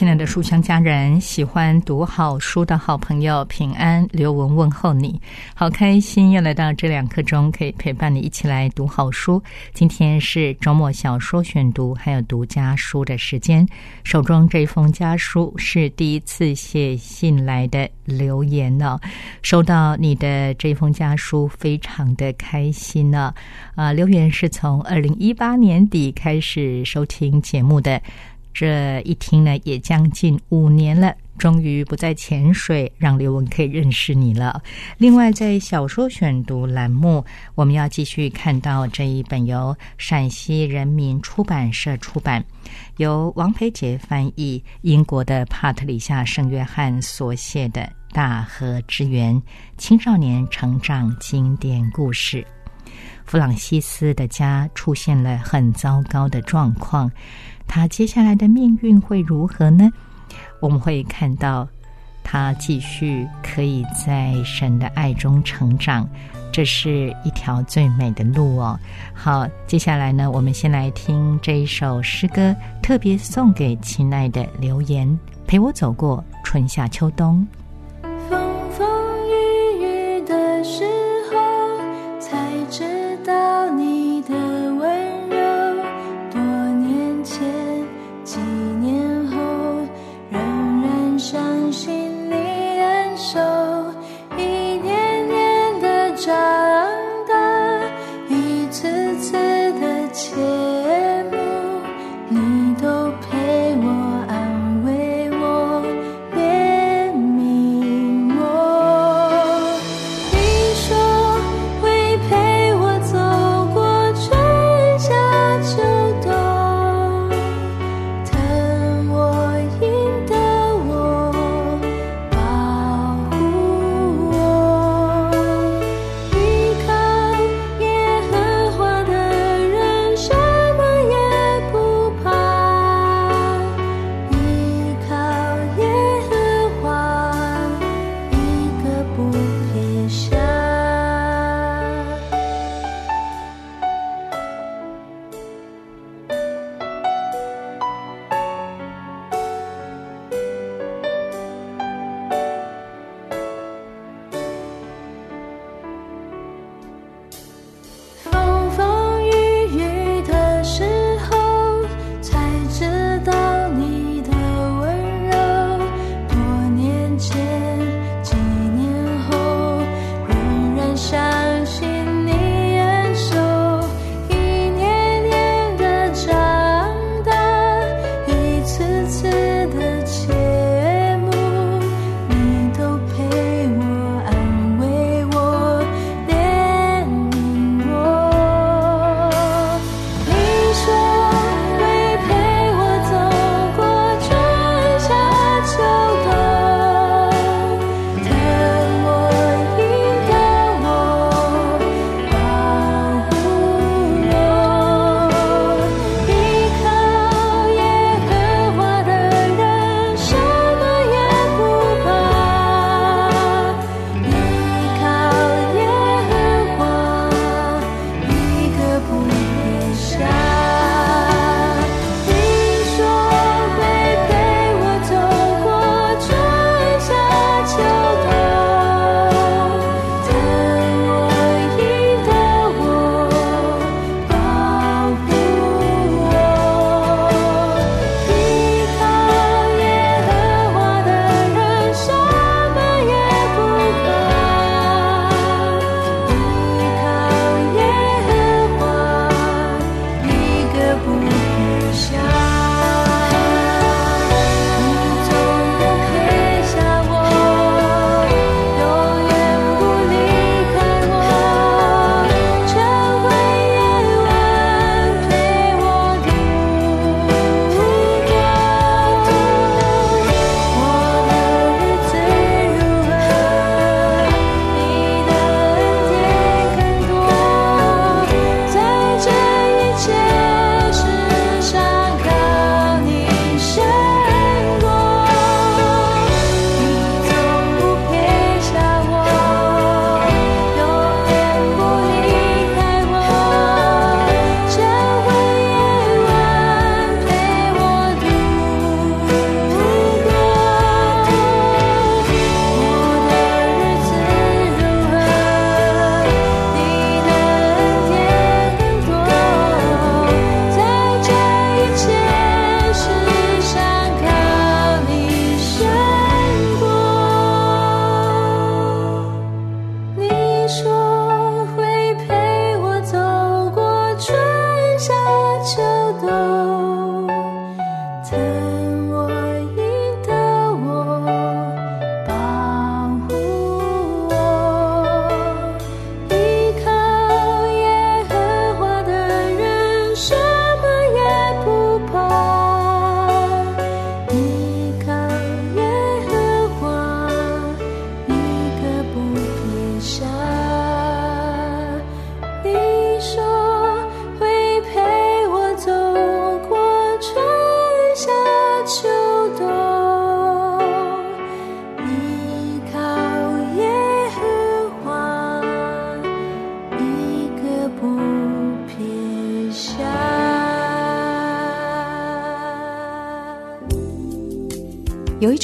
亲爱的书香家人，喜欢读好书的好朋友，平安刘文问候你，好开心又来到这两刻钟，可以陪伴你一起来读好书。今天是周末小说选读，还有读家书的时间。手中这封家书是第一次写信来的留言呢，收到你的这封家书，非常的开心呢。啊，留言是从二零一八年底开始收听节目的。这一听呢，也将近五年了，终于不再潜水，让刘文可以认识你了。另外，在小说选读栏目，我们要继续看到这一本由陕西人民出版社出版、由王培杰翻译、英国的帕特里夏圣约翰所写的《大河之源》青少年成长经典故事。弗朗西斯的家出现了很糟糕的状况。他接下来的命运会如何呢？我们会看到他继续可以在神的爱中成长，这是一条最美的路哦。好，接下来呢，我们先来听这一首诗歌，特别送给亲爱的留言，陪我走过春夏秋冬。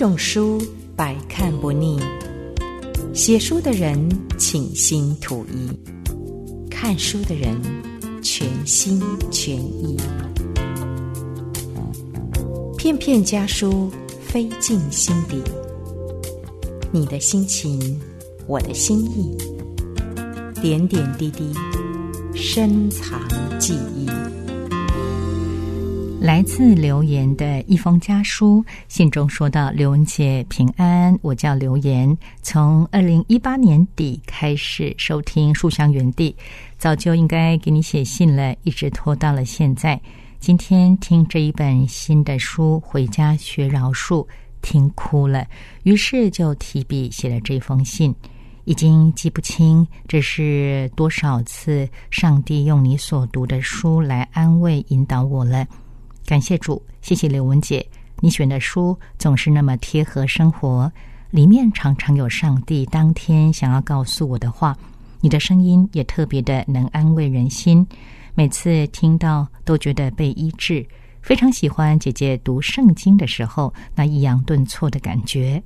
种书百看不腻，写书的人倾心吐意，看书的人全心全意。片片家书飞进心底，你的心情，我的心意，点点滴滴，深藏记忆。来自留言的一封家书，信中说到：“刘文姐平安，我叫刘言，从二零一八年底开始收听书香园地，早就应该给你写信了，一直拖到了现在。今天听这一本新的书，回家学饶恕，听哭了，于是就提笔写了这封信。已经记不清这是多少次，上帝用你所读的书来安慰引导我了。”感谢主，谢谢刘文姐，你选的书总是那么贴合生活，里面常常有上帝当天想要告诉我的话。你的声音也特别的能安慰人心，每次听到都觉得被医治。非常喜欢姐姐读圣经的时候那抑扬顿挫的感觉。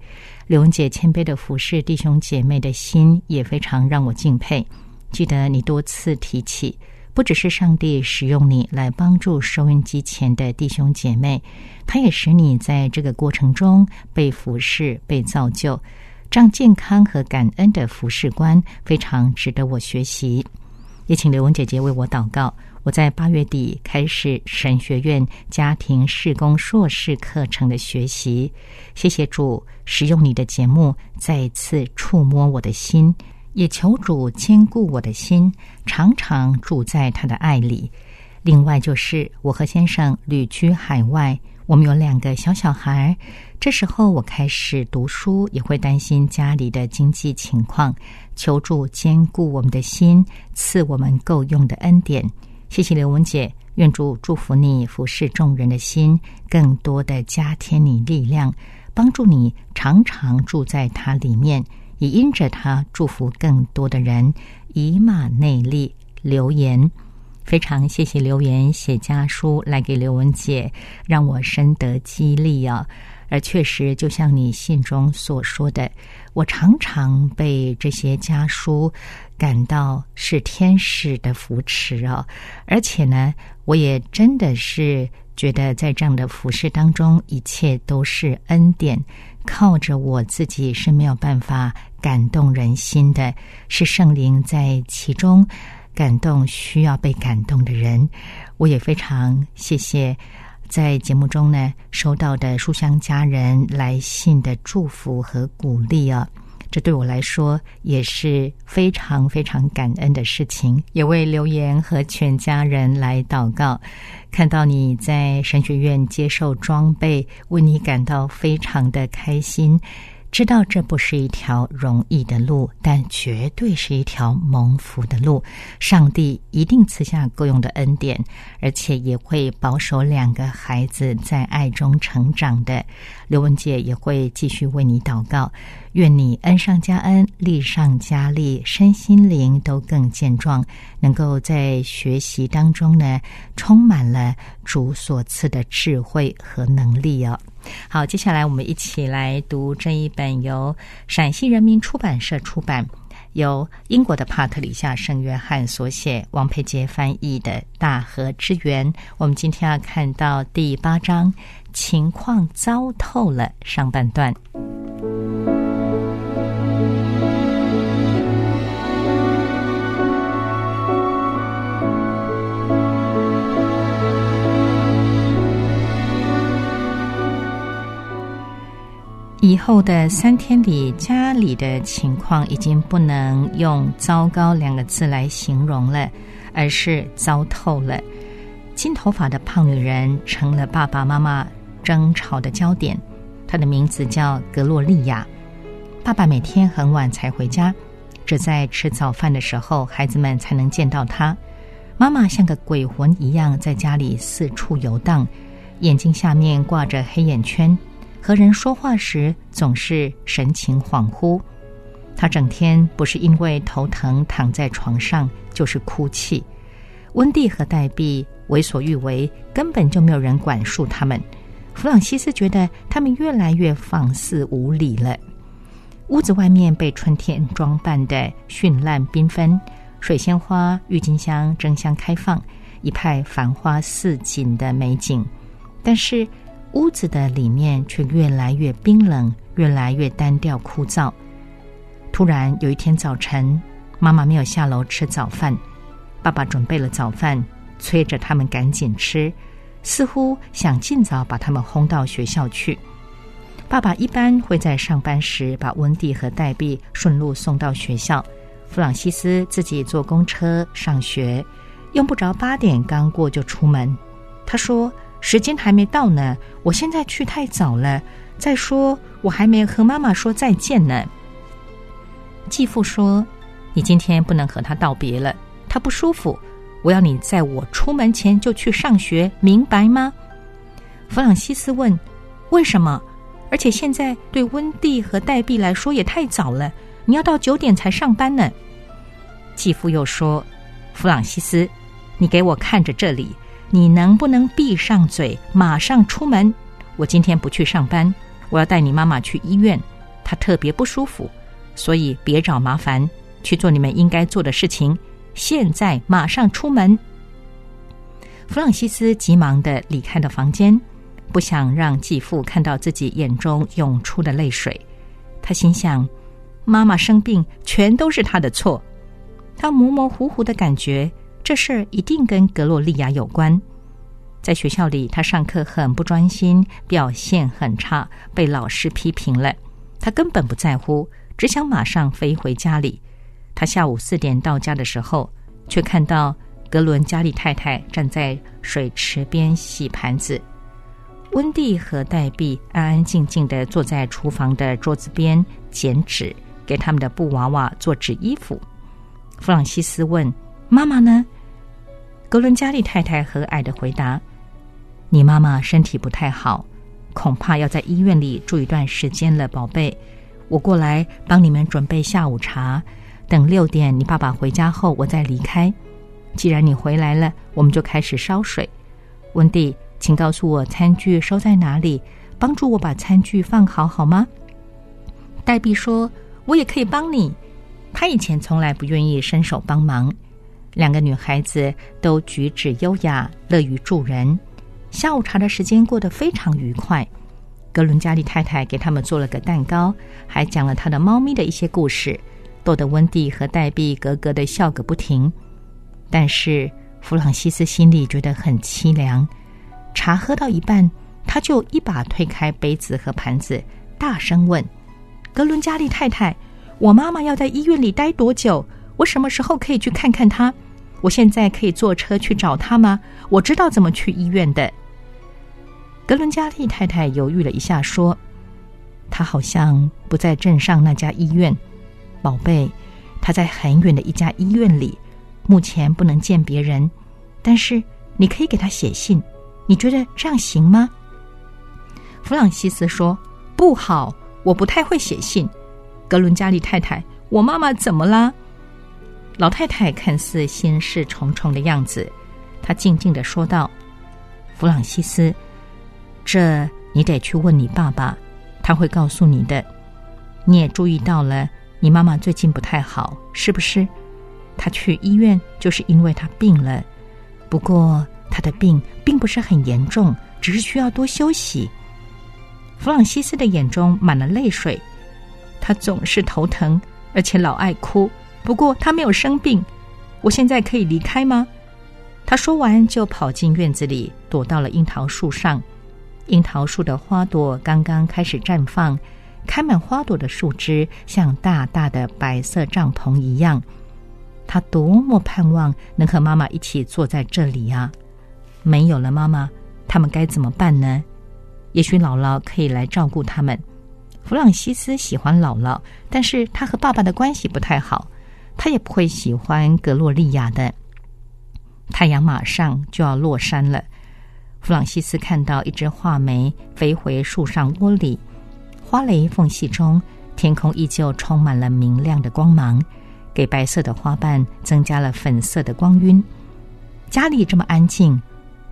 刘文姐谦卑的服侍弟兄姐妹的心也非常让我敬佩。记得你多次提起。不只是上帝使用你来帮助收音机前的弟兄姐妹，他也使你在这个过程中被服侍、被造就，这样健康和感恩的服侍观非常值得我学习。也请刘文姐姐为我祷告。我在八月底开始神学院家庭事工硕士课程的学习，谢谢主使用你的节目再次触摸我的心。也求主坚固我的心，常常住在他的爱里。另外，就是我和先生旅居海外，我们有两个小小孩。这时候，我开始读书，也会担心家里的经济情况。求助坚固我们的心，赐我们够用的恩典。谢谢刘文姐，愿主祝福你服侍众人的心，更多的加添你力量，帮助你常常住在他里面。也因着他祝福更多的人，以马内利留言，非常谢谢留言写家书来给刘文姐，让我深得激励啊！而确实，就像你信中所说的，我常常被这些家书感到是天使的扶持啊！而且呢，我也真的是觉得在这样的服饰当中，一切都是恩典。靠着我自己是没有办法感动人心的，是圣灵在其中感动需要被感动的人。我也非常谢谢在节目中呢收到的书香家人来信的祝福和鼓励啊。这对我来说也是非常非常感恩的事情，也为留言和全家人来祷告。看到你在神学院接受装备，为你感到非常的开心。知道这不是一条容易的路，但绝对是一条蒙福的路。上帝一定赐下够用的恩典，而且也会保守两个孩子在爱中成长的。刘文姐也会继续为你祷告，愿你恩上加恩，利上加利，身心灵都更健壮，能够在学习当中呢，充满了主所赐的智慧和能力哦。好，接下来我们一起来读这一本由陕西人民出版社出版、由英国的帕特里夏圣约翰所写、王佩杰翻译的《大河之源》。我们今天要看到第八章，情况糟透了上半段。以后的三天里，家里的情况已经不能用“糟糕”两个字来形容了，而是糟透了。金头发的胖女人成了爸爸妈妈争吵的焦点。她的名字叫格洛丽亚。爸爸每天很晚才回家，只在吃早饭的时候，孩子们才能见到他。妈妈像个鬼魂一样在家里四处游荡，眼睛下面挂着黑眼圈。和人说话时总是神情恍惚，他整天不是因为头疼躺在床上，就是哭泣。温蒂和黛碧为所欲为，根本就没有人管束他们。弗朗西斯觉得他们越来越放肆无礼了。屋子外面被春天装扮的绚烂缤纷，水仙花、郁金香争相开放，一派繁花似锦的美景。但是屋子的里面却越来越冰冷，越来越单调枯燥。突然有一天早晨，妈妈没有下楼吃早饭，爸爸准备了早饭，催着他们赶紧吃，似乎想尽早把他们轰到学校去。爸爸一般会在上班时把温蒂和黛碧顺路送到学校，弗朗西斯自己坐公车上学，用不着八点刚过就出门。他说：“时间还没到呢，我现在去太早了。再说，我还没和妈妈说再见呢。”继父说：“你今天不能和他道别了，他不舒服。我要你在我出门前就去上学，明白吗？”弗朗西斯问：“为什么？”而且现在对温蒂和黛碧来说也太早了，你要到九点才上班呢。继父又说：“弗朗西斯，你给我看着这里，你能不能闭上嘴，马上出门？我今天不去上班，我要带你妈妈去医院，她特别不舒服，所以别找麻烦，去做你们应该做的事情。现在马上出门。”弗朗西斯急忙的离开了房间。不想让继父看到自己眼中涌出的泪水，他心想：妈妈生病全都是他的错。他模模糊糊的感觉，这事儿一定跟格洛丽亚有关。在学校里，他上课很不专心，表现很差，被老师批评了。他根本不在乎，只想马上飞回家里。他下午四点到家的时候，却看到格伦加利太太站在水池边洗盘子。温蒂和黛碧安安静静的坐在厨房的桌子边剪纸，给他们的布娃娃做纸衣服。弗朗西斯问：“妈妈呢？”格伦加利太太和蔼的回答：“你妈妈身体不太好，恐怕要在医院里住一段时间了，宝贝。我过来帮你们准备下午茶，等六点你爸爸回家后，我再离开。既然你回来了，我们就开始烧水。”温蒂。请告诉我餐具收在哪里，帮助我把餐具放好好吗？黛碧说：“我也可以帮你。”她以前从来不愿意伸手帮忙。两个女孩子都举止优雅，乐于助人。下午茶的时间过得非常愉快。格伦加利太太给他们做了个蛋糕，还讲了他的猫咪的一些故事，逗得温蒂和黛碧咯咯的笑个不停。但是弗朗西斯心里觉得很凄凉。茶喝到一半，他就一把推开杯子和盘子，大声问：“格伦加利太太，我妈妈要在医院里待多久？我什么时候可以去看看她？我现在可以坐车去找她吗？我知道怎么去医院的。”格伦加利太太犹豫了一下，说：“她好像不在镇上那家医院，宝贝，他在很远的一家医院里，目前不能见别人，但是你可以给他写信。”你觉得这样行吗？弗朗西斯说：“不好，我不太会写信。”格伦加利太太，我妈妈怎么啦？老太太看似心事重重的样子，她静静的说道：“弗朗西斯，这你得去问你爸爸，他会告诉你的。你也注意到了，你妈妈最近不太好，是不是？她去医院就是因为她病了。不过……”她的病并不是很严重，只是需要多休息。弗朗西斯的眼中满了泪水，他总是头疼，而且老爱哭。不过他没有生病。我现在可以离开吗？他说完就跑进院子里，躲到了樱桃树上。樱桃树的花朵刚刚开始绽放，开满花朵的树枝像大大的白色帐篷一样。他多么盼望能和妈妈一起坐在这里呀！没有了妈妈，他们该怎么办呢？也许姥姥可以来照顾他们。弗朗西斯喜欢姥姥，但是他和爸爸的关系不太好，他也不会喜欢格洛丽亚的。太阳马上就要落山了，弗朗西斯看到一只画眉飞回树上窝里，花蕾缝隙中，天空依旧充满了明亮的光芒，给白色的花瓣增加了粉色的光晕。家里这么安静。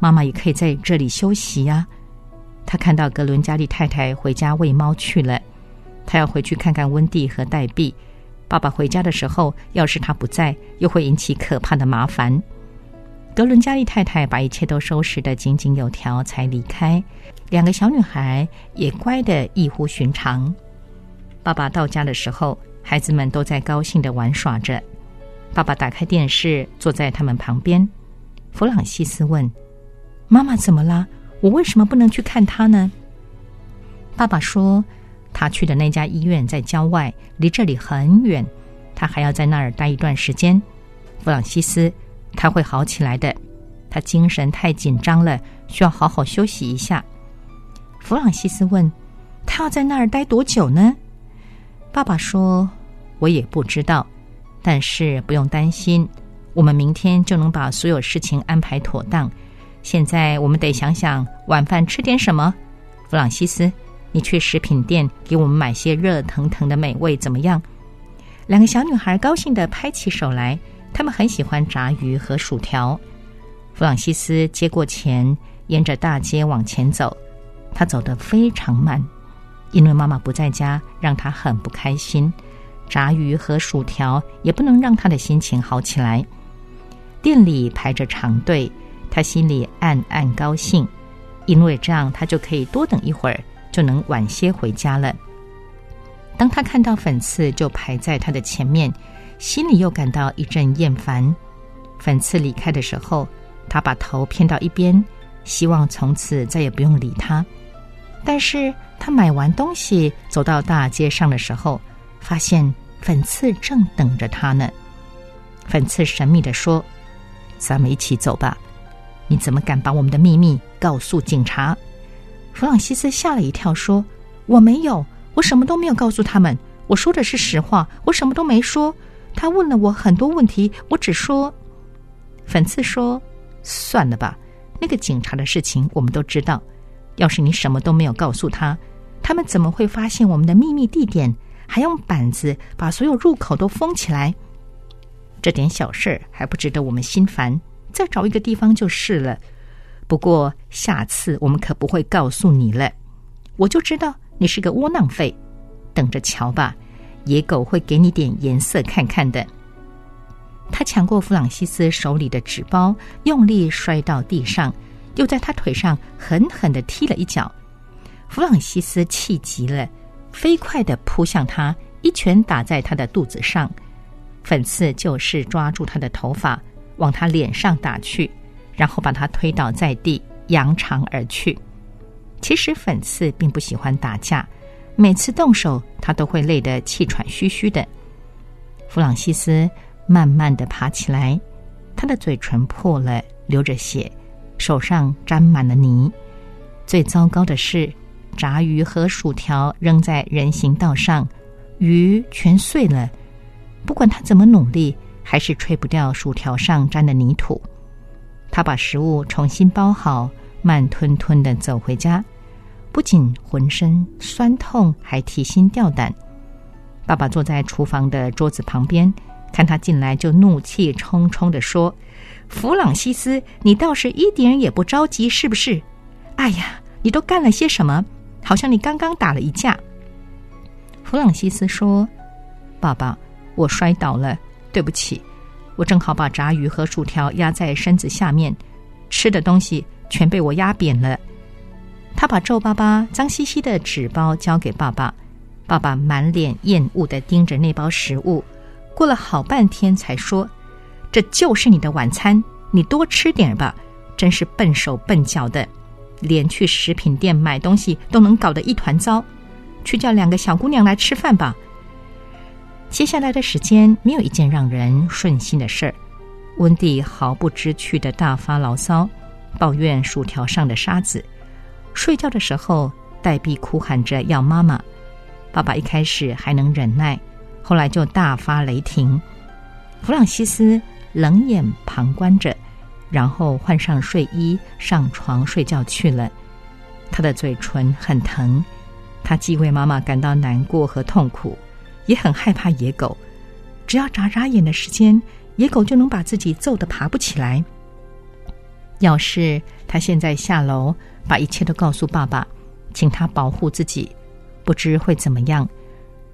妈妈也可以在这里休息呀。他看到格伦加利太太回家喂猫去了，他要回去看看温蒂和黛碧。爸爸回家的时候，要是他不在，又会引起可怕的麻烦。格伦加利太太把一切都收拾得井井有条，才离开。两个小女孩也乖得异乎寻常。爸爸到家的时候，孩子们都在高兴地玩耍着。爸爸打开电视，坐在他们旁边。弗朗西斯问：“妈妈怎么了？我为什么不能去看他呢？”爸爸说：“他去的那家医院在郊外，离这里很远，他还要在那儿待一段时间。”弗朗西斯，他会好起来的。他精神太紧张了，需要好好休息一下。弗朗西斯问：“他要在那儿待多久呢？”爸爸说：“我也不知道，但是不用担心，我们明天就能把所有事情安排妥当。现在我们得想想晚饭吃点什么。弗朗西斯，你去食品店给我们买些热腾腾的美味，怎么样？”两个小女孩高兴的拍起手来，他们很喜欢炸鱼和薯条。弗朗西斯接过钱，沿着大街往前走。他走得非常慢，因为妈妈不在家，让他很不开心。炸鱼和薯条也不能让他的心情好起来。店里排着长队，他心里暗暗高兴，因为这样他就可以多等一会儿，就能晚些回家了。当他看到粉刺就排在他的前面，心里又感到一阵厌烦。粉刺离开的时候，他把头偏到一边，希望从此再也不用理他。但是他买完东西走到大街上的时候，发现粉刺正等着他呢。粉刺神秘的说：“咱们一起走吧。”你怎么敢把我们的秘密告诉警察？弗朗西斯吓了一跳，说：“我没有，我什么都没有告诉他们。我说的是实话，我什么都没说。他问了我很多问题，我只说……”粉刺说：“算了吧，那个警察的事情我们都知道。”要是你什么都没有告诉他，他们怎么会发现我们的秘密地点？还用板子把所有入口都封起来？这点小事还不值得我们心烦，再找一个地方就是了。不过下次我们可不会告诉你了。我就知道你是个窝囊废，等着瞧吧，野狗会给你点颜色看看的。他抢过弗朗西斯手里的纸包，用力摔到地上。又在他腿上狠狠的踢了一脚，弗朗西斯气极了，飞快的扑向他，一拳打在他的肚子上。粉刺就是抓住他的头发，往他脸上打去，然后把他推倒在地，扬长而去。其实粉刺并不喜欢打架，每次动手他都会累得气喘吁吁的。弗朗西斯慢慢的爬起来，他的嘴唇破了，流着血。手上沾满了泥，最糟糕的是，炸鱼和薯条扔在人行道上，鱼全碎了。不管他怎么努力，还是吹不掉薯条上沾的泥土。他把食物重新包好，慢吞吞的走回家，不仅浑身酸痛，还提心吊胆。爸爸坐在厨房的桌子旁边，看他进来就怒气冲冲的说。弗朗西斯，你倒是一点也不着急，是不是？哎呀，你都干了些什么？好像你刚刚打了一架。弗朗西斯说：“爸爸，我摔倒了，对不起。我正好把炸鱼和薯条压在身子下面，吃的东西全被我压扁了。”他把皱巴巴、脏兮兮的纸包交给爸爸，爸爸满脸厌恶的盯着那包食物，过了好半天才说。这就是你的晚餐，你多吃点吧。真是笨手笨脚的，连去食品店买东西都能搞得一团糟。去叫两个小姑娘来吃饭吧。接下来的时间没有一件让人顺心的事儿。温蒂毫不知趣的大发牢骚，抱怨薯条上的沙子。睡觉的时候，黛碧哭喊着要妈妈。爸爸一开始还能忍耐，后来就大发雷霆。弗朗西斯。冷眼旁观着，然后换上睡衣上床睡觉去了。他的嘴唇很疼，他既为妈妈感到难过和痛苦，也很害怕野狗。只要眨眨眼的时间，野狗就能把自己揍得爬不起来。要是他现在下楼把一切都告诉爸爸，请他保护自己，不知会怎么样。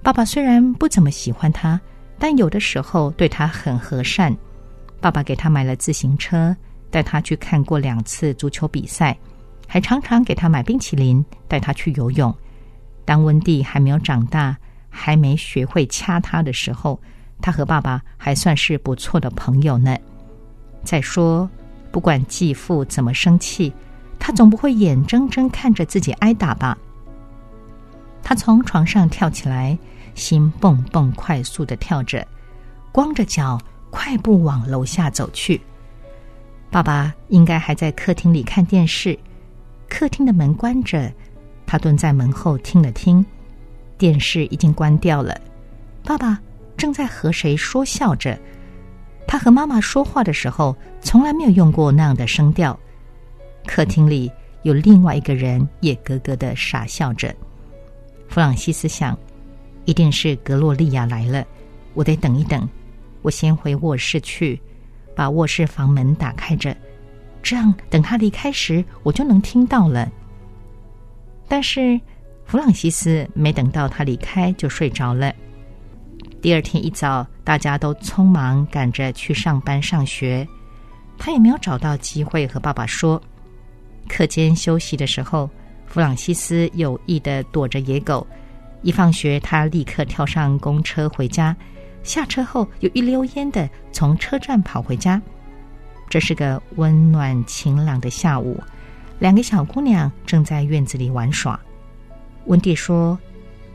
爸爸虽然不怎么喜欢他，但有的时候对他很和善。爸爸给他买了自行车，带他去看过两次足球比赛，还常常给他买冰淇淋，带他去游泳。当温蒂还没有长大，还没学会掐他的时候，他和爸爸还算是不错的朋友呢。再说，不管继父怎么生气，他总不会眼睁睁看着自己挨打吧？他从床上跳起来，心蹦蹦快速的跳着，光着脚快步往楼下走去。爸爸应该还在客厅里看电视，客厅的门关着。他蹲在门后听了听，电视已经关掉了。爸爸正在和谁说笑着。他和妈妈说话的时候，从来没有用过那样的声调。客厅里有另外一个人也咯咯的傻笑着。弗朗西斯想，一定是格洛丽亚来了。我得等一等，我先回卧室去，把卧室房门打开着，这样等他离开时，我就能听到了。但是，弗朗西斯没等到他离开就睡着了。第二天一早，大家都匆忙赶着去上班上学，他也没有找到机会和爸爸说。课间休息的时候，弗朗西斯有意的躲着野狗。一放学，他立刻跳上公车回家，下车后又一溜烟的从车站跑回家。这是个温暖晴朗的下午。两个小姑娘正在院子里玩耍。温蒂说：“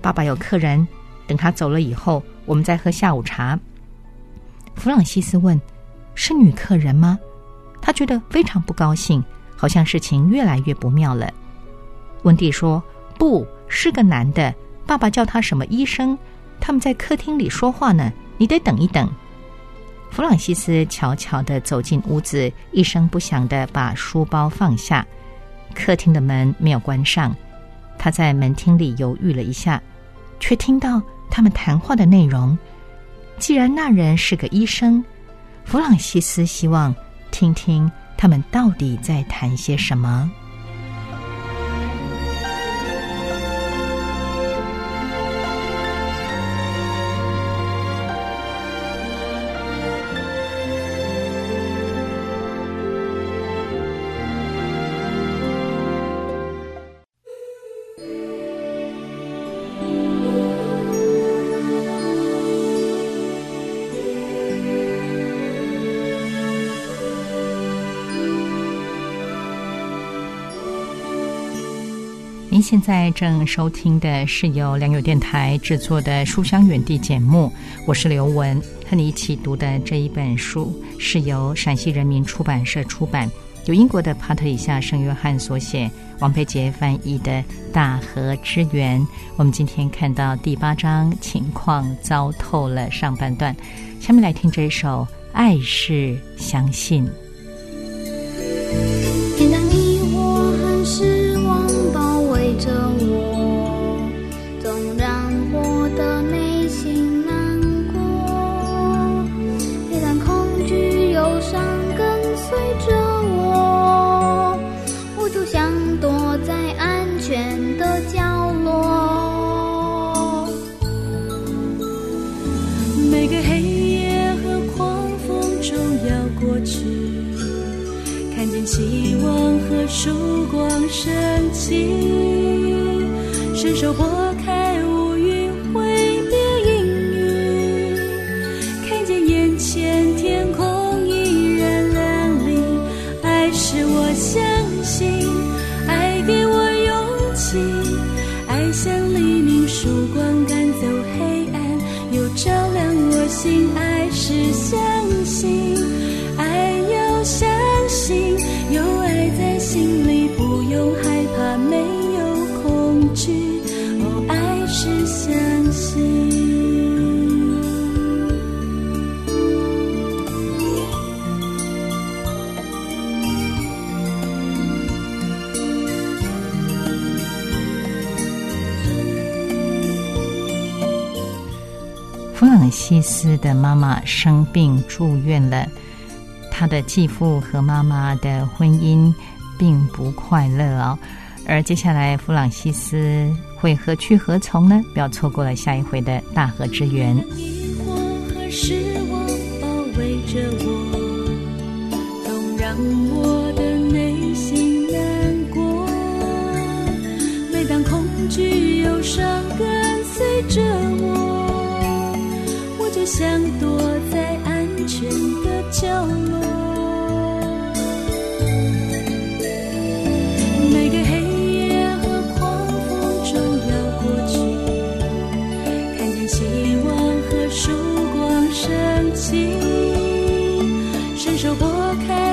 爸爸有客人，等他走了以后，我们再喝下午茶。”弗朗西斯问：“是女客人吗？”他觉得非常不高兴，好像事情越来越不妙了。温蒂说：“不是个男的，爸爸叫他什么医生？他们在客厅里说话呢，你得等一等。”弗朗西斯悄悄的走进屋子，一声不响的把书包放下。客厅的门没有关上，他在门厅里犹豫了一下，却听到他们谈话的内容。既然那人是个医生，弗朗西斯希望听听他们到底在谈些什么。现在正收听的是由良友电台制作的《书香远地》节目，我是刘文，和你一起读的这一本书是由陕西人民出版社出版，由英国的帕特里夏圣约翰所写，王佩杰翻译的《大河之源》。我们今天看到第八章，情况糟透了上半段，下面来听这首《爱是相信》。曙光升起伸手拨弗朗西斯的妈妈生病住院了，他的继父和妈妈的婚姻并不快乐哦。而接下来弗朗西斯会何去何从呢？不要错过了下一回的大河之源。着我，总让我的内心难过。每当恐惧、忧伤跟随着我，想躲在安全的角落。每个黑夜和狂风中要过去。看见希望和曙光升起，伸手拨开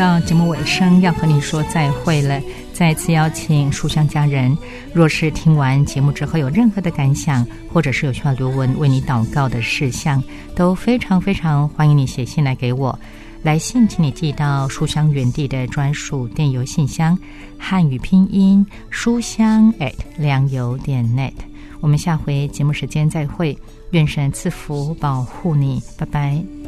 到节目尾声，要和你说再会了。再次邀请书香家人，若是听完节目之后有任何的感想，或者是有需要刘文为你祷告的事项，都非常非常欢迎你写信来给我。来信请你寄到书香园地的专属电邮信箱，汉语拼音书香 at 良友点 net。我们下回节目时间再会，愿神赐福保护你，拜拜。